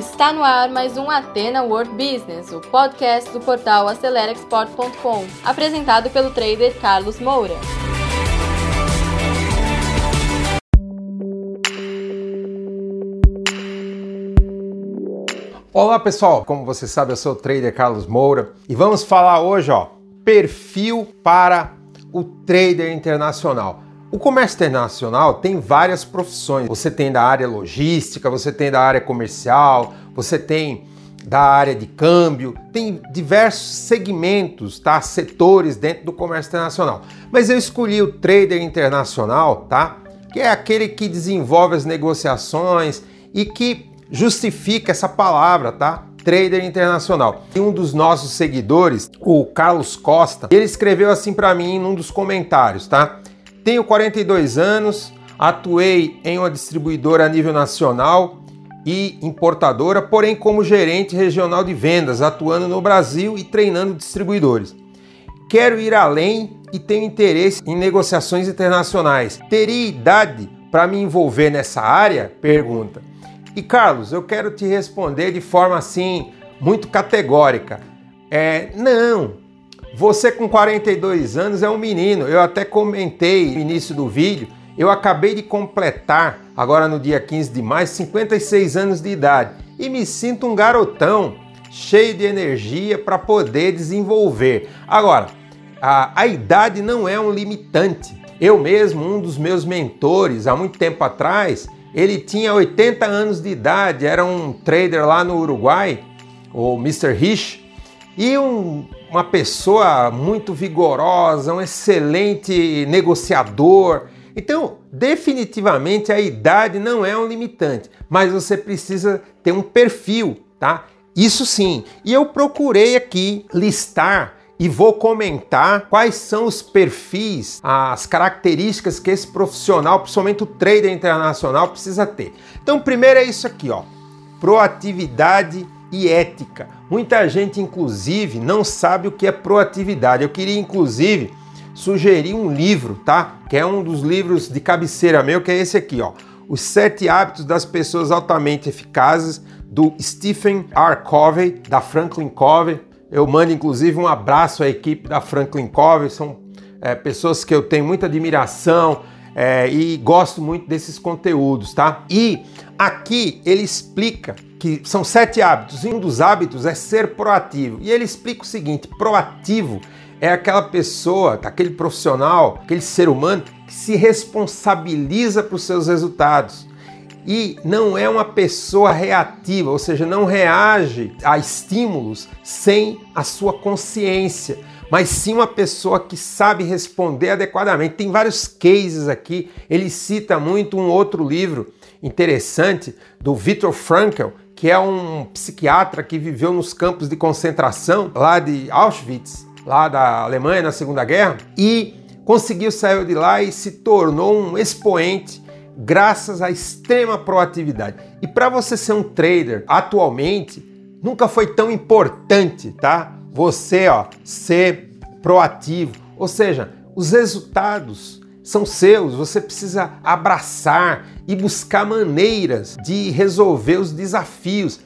Está no ar mais um Atena World Business, o podcast do portal AceleraExport.com, apresentado pelo trader Carlos Moura. Olá pessoal, como você sabe eu sou o trader Carlos Moura e vamos falar hoje, ó, perfil para o trader internacional. O comércio internacional tem várias profissões. Você tem da área logística, você tem da área comercial, você tem da área de câmbio, tem diversos segmentos, tá? Setores dentro do comércio internacional. Mas eu escolhi o trader internacional, tá? Que é aquele que desenvolve as negociações e que justifica essa palavra, tá? Trader internacional. E um dos nossos seguidores, o Carlos Costa, ele escreveu assim para mim num dos comentários, tá? Tenho 42 anos, atuei em uma distribuidora a nível nacional e importadora, porém como gerente regional de vendas, atuando no Brasil e treinando distribuidores. Quero ir além e tenho interesse em negociações internacionais. Teria idade para me envolver nessa área? Pergunta. E Carlos, eu quero te responder de forma assim muito categórica. É, não, você com 42 anos é um menino. Eu até comentei no início do vídeo. Eu acabei de completar, agora no dia 15 de maio, 56 anos de idade e me sinto um garotão, cheio de energia para poder desenvolver. Agora, a, a idade não é um limitante. Eu mesmo, um dos meus mentores, há muito tempo atrás, ele tinha 80 anos de idade, era um trader lá no Uruguai, o Mr. Rich, e um, uma pessoa muito vigorosa, um excelente negociador. Então, definitivamente a idade não é um limitante, mas você precisa ter um perfil, tá? Isso sim. E eu procurei aqui listar e vou comentar quais são os perfis, as características que esse profissional, principalmente o trader internacional, precisa ter. Então, primeiro é isso aqui, ó: proatividade e ética. Muita gente, inclusive, não sabe o que é proatividade. Eu queria, inclusive, sugerir um livro, tá? Que é um dos livros de cabeceira meu, que é esse aqui, ó. Os Sete Hábitos das Pessoas Altamente Eficazes, do Stephen R. Covey, da Franklin Covey. Eu mando, inclusive, um abraço à equipe da Franklin Covey. São é, pessoas que eu tenho muita admiração é, e gosto muito desses conteúdos, tá? E aqui ele explica que são sete hábitos, e um dos hábitos é ser proativo. E ele explica o seguinte: proativo é aquela pessoa, aquele profissional, aquele ser humano que se responsabiliza por seus resultados. E não é uma pessoa reativa, ou seja, não reage a estímulos sem a sua consciência, mas sim uma pessoa que sabe responder adequadamente. Tem vários cases aqui, ele cita muito um outro livro interessante do Viktor Frankl, que é um psiquiatra que viveu nos campos de concentração lá de Auschwitz, lá da Alemanha na Segunda Guerra, e conseguiu sair de lá e se tornou um expoente graças à extrema proatividade. E para você ser um trader atualmente, nunca foi tão importante, tá? Você, ó, ser proativo, ou seja, os resultados são seus, você precisa abraçar e buscar maneiras de resolver os desafios.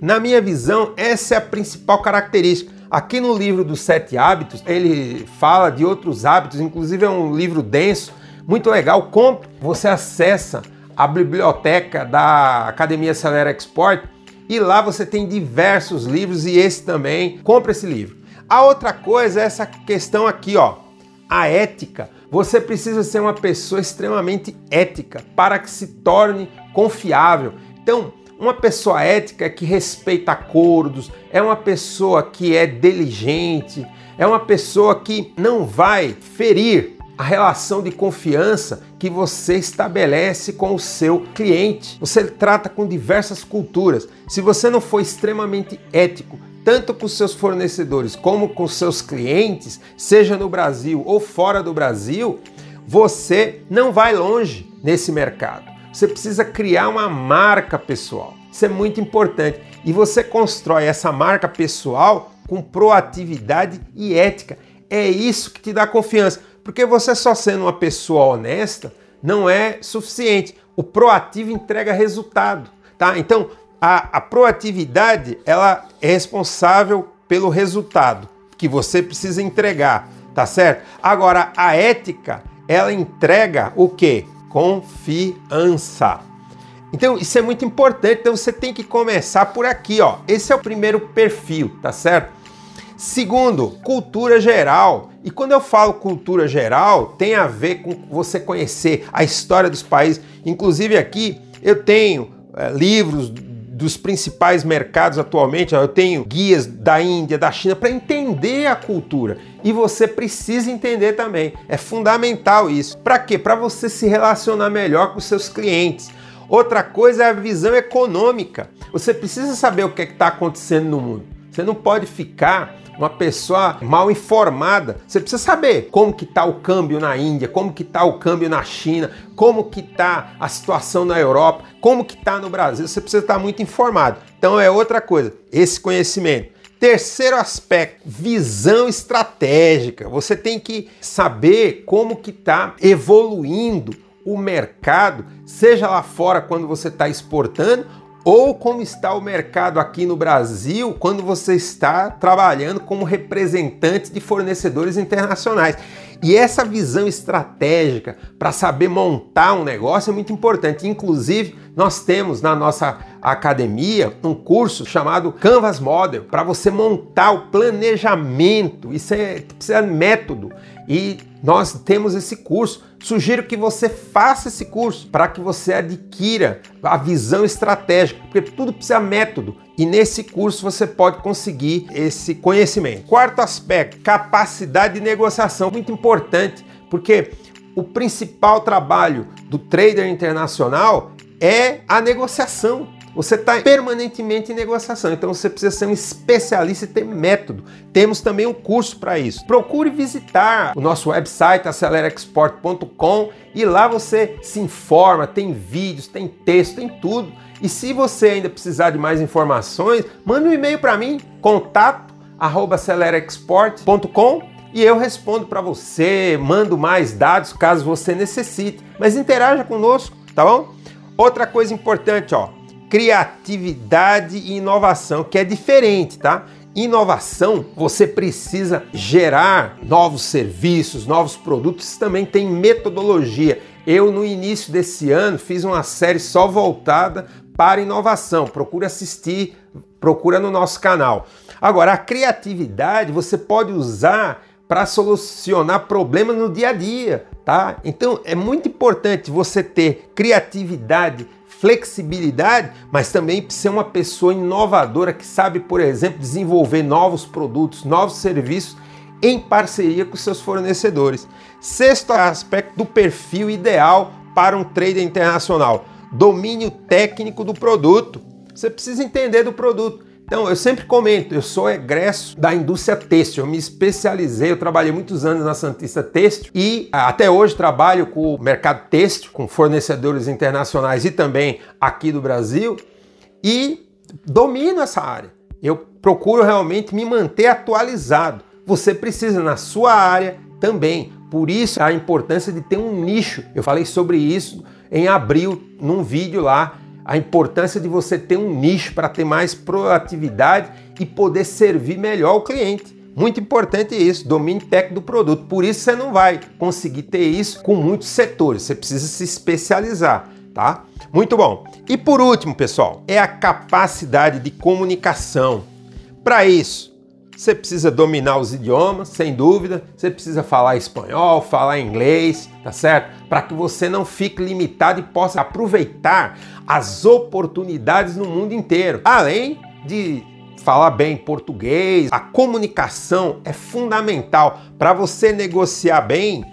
Na minha visão, essa é a principal característica. Aqui no livro dos Sete Hábitos, ele fala de outros hábitos, inclusive é um livro denso, muito legal. Compre, você acessa a biblioteca da Academia Acelera Export e lá você tem diversos livros e esse também. Compre esse livro. A outra coisa é essa questão aqui, ó, a ética. Você precisa ser uma pessoa extremamente ética para que se torne confiável. Então, uma pessoa ética é que respeita acordos, é uma pessoa que é diligente, é uma pessoa que não vai ferir a relação de confiança que você estabelece com o seu cliente. Você trata com diversas culturas. Se você não for extremamente ético, tanto com seus fornecedores como com seus clientes, seja no Brasil ou fora do Brasil, você não vai longe nesse mercado. Você precisa criar uma marca pessoal. Isso é muito importante. E você constrói essa marca pessoal com proatividade e ética. É isso que te dá confiança. Porque você só sendo uma pessoa honesta não é suficiente. O proativo entrega resultado, tá? Então, A, a proatividade ela é responsável pelo resultado que você precisa entregar, tá certo? Agora a ética ela entrega o que? Confiança. Então isso é muito importante. Então você tem que começar por aqui, ó. Esse é o primeiro perfil, tá certo? Segundo, cultura geral. E quando eu falo cultura geral, tem a ver com você conhecer a história dos países. Inclusive aqui eu tenho é, livros dos principais mercados atualmente, eu tenho guias da Índia, da China, para entender a cultura. E você precisa entender também. É fundamental isso. Para quê? Para você se relacionar melhor com seus clientes. Outra coisa é a visão econômica. Você precisa saber o que é está acontecendo no mundo. Você não pode ficar uma pessoa mal informada. Você precisa saber como que está o câmbio na Índia, como que está o câmbio na China, como que está a situação na Europa, como que está no Brasil. Você precisa estar muito informado. Então é outra coisa, esse conhecimento. Terceiro aspecto, visão estratégica. Você tem que saber como que está evoluindo o mercado, seja lá fora quando você está exportando ou como está o mercado aqui no Brasil quando você está trabalhando como representante de fornecedores internacionais. E essa visão estratégica para saber montar um negócio é muito importante. Inclusive, nós temos na nossa academia um curso chamado Canvas Model para você montar o planejamento. Isso é precisa de método e nós temos esse curso. Sugiro que você faça esse curso para que você adquira a visão estratégica, porque tudo precisa método e nesse curso você pode conseguir esse conhecimento. Quarto aspecto, capacidade de negociação, muito importante, porque o principal trabalho do trader internacional é a negociação. Você está permanentemente em negociação, então você precisa ser um especialista e ter método. Temos também um curso para isso. Procure visitar o nosso website acelerexport.com e lá você se informa, tem vídeos, tem texto, tem tudo. E se você ainda precisar de mais informações, mande um e-mail para mim, contato@acelerexport.com e eu respondo para você, mando mais dados caso você necessite. Mas interaja conosco, tá bom? Outra coisa importante, ó, criatividade e inovação, que é diferente, tá? Inovação, você precisa gerar novos serviços, novos produtos, também tem metodologia. Eu, no início desse ano, fiz uma série só voltada para inovação. Procura assistir, procura no nosso canal. Agora, a criatividade você pode usar para solucionar problemas no dia a dia, tá? Então é muito importante você ter criatividade, flexibilidade, mas também ser uma pessoa inovadora que sabe, por exemplo, desenvolver novos produtos, novos serviços em parceria com seus fornecedores. Sexto aspecto do perfil ideal para um trader internacional: domínio técnico do produto. Você precisa entender do produto. Então, eu sempre comento, eu sou egresso da indústria têxtil, eu me especializei, eu trabalhei muitos anos na Santista Têxtil e ah, até hoje trabalho com o mercado têxtil, com fornecedores internacionais e também aqui do Brasil e domino essa área. Eu procuro realmente me manter atualizado. Você precisa na sua área também. Por isso a importância de ter um nicho. Eu falei sobre isso em abril num vídeo lá a importância de você ter um nicho para ter mais proatividade e poder servir melhor o cliente. Muito importante isso, domínio técnico do produto. Por isso você não vai conseguir ter isso com muitos setores. Você precisa se especializar, tá? Muito bom. E por último, pessoal, é a capacidade de comunicação. Para isso, você precisa dominar os idiomas, sem dúvida. Você precisa falar espanhol, falar inglês, tá certo? Para que você não fique limitado e possa aproveitar as oportunidades no mundo inteiro. Além de falar bem português, a comunicação é fundamental para você negociar bem.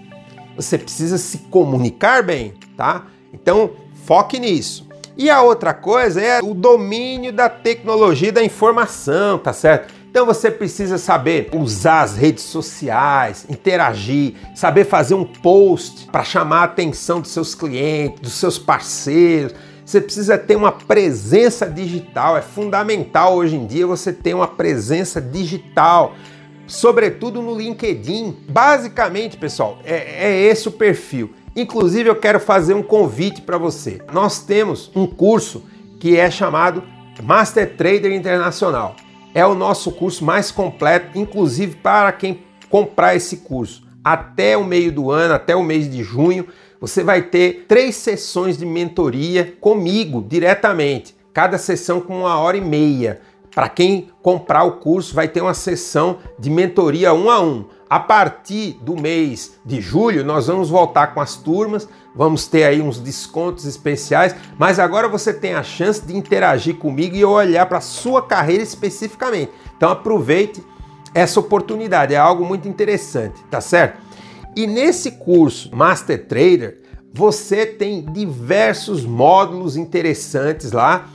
Você precisa se comunicar bem, tá? Então, foque nisso. E a outra coisa é o domínio da tecnologia da informação, tá certo? Então você precisa saber usar as redes sociais, interagir, saber fazer um post para chamar a atenção dos seus clientes, dos seus parceiros. Você precisa ter uma presença digital, é fundamental hoje em dia você ter uma presença digital, sobretudo no LinkedIn. Basicamente, pessoal, é, é esse o perfil. Inclusive, eu quero fazer um convite para você. Nós temos um curso que é chamado Master Trader Internacional. É o nosso curso mais completo, inclusive para quem comprar esse curso. Até o meio do ano, até o mês de junho, você vai ter três sessões de mentoria comigo diretamente, cada sessão com uma hora e meia. Para quem comprar o curso, vai ter uma sessão de mentoria um a um. A partir do mês de julho, nós vamos voltar com as turmas, vamos ter aí uns descontos especiais, mas agora você tem a chance de interagir comigo e olhar para a sua carreira especificamente. Então aproveite essa oportunidade, é algo muito interessante, tá certo? E nesse curso Master Trader, você tem diversos módulos interessantes lá,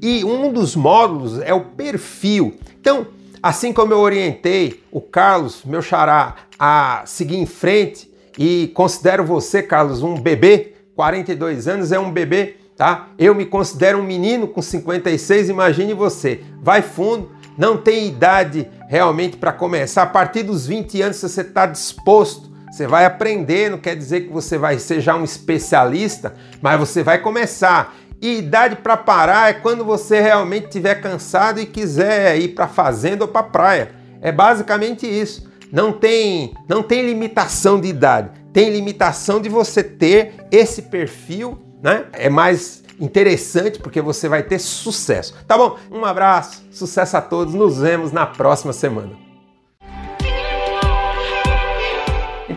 e um dos módulos é o perfil. Então, Assim como eu orientei o Carlos, meu xará, a seguir em frente e considero você, Carlos, um bebê, 42 anos é um bebê, tá? Eu me considero um menino com 56, imagine você. Vai fundo, não tem idade realmente para começar. A partir dos 20 anos, se você está disposto, você vai aprender, não quer dizer que você vai ser já um especialista, mas você vai começar. E idade para parar é quando você realmente estiver cansado e quiser ir para fazenda ou para praia. É basicamente isso. Não tem, não tem limitação de idade. Tem limitação de você ter esse perfil, né? É mais interessante porque você vai ter sucesso. Tá bom? Um abraço, sucesso a todos. Nos vemos na próxima semana.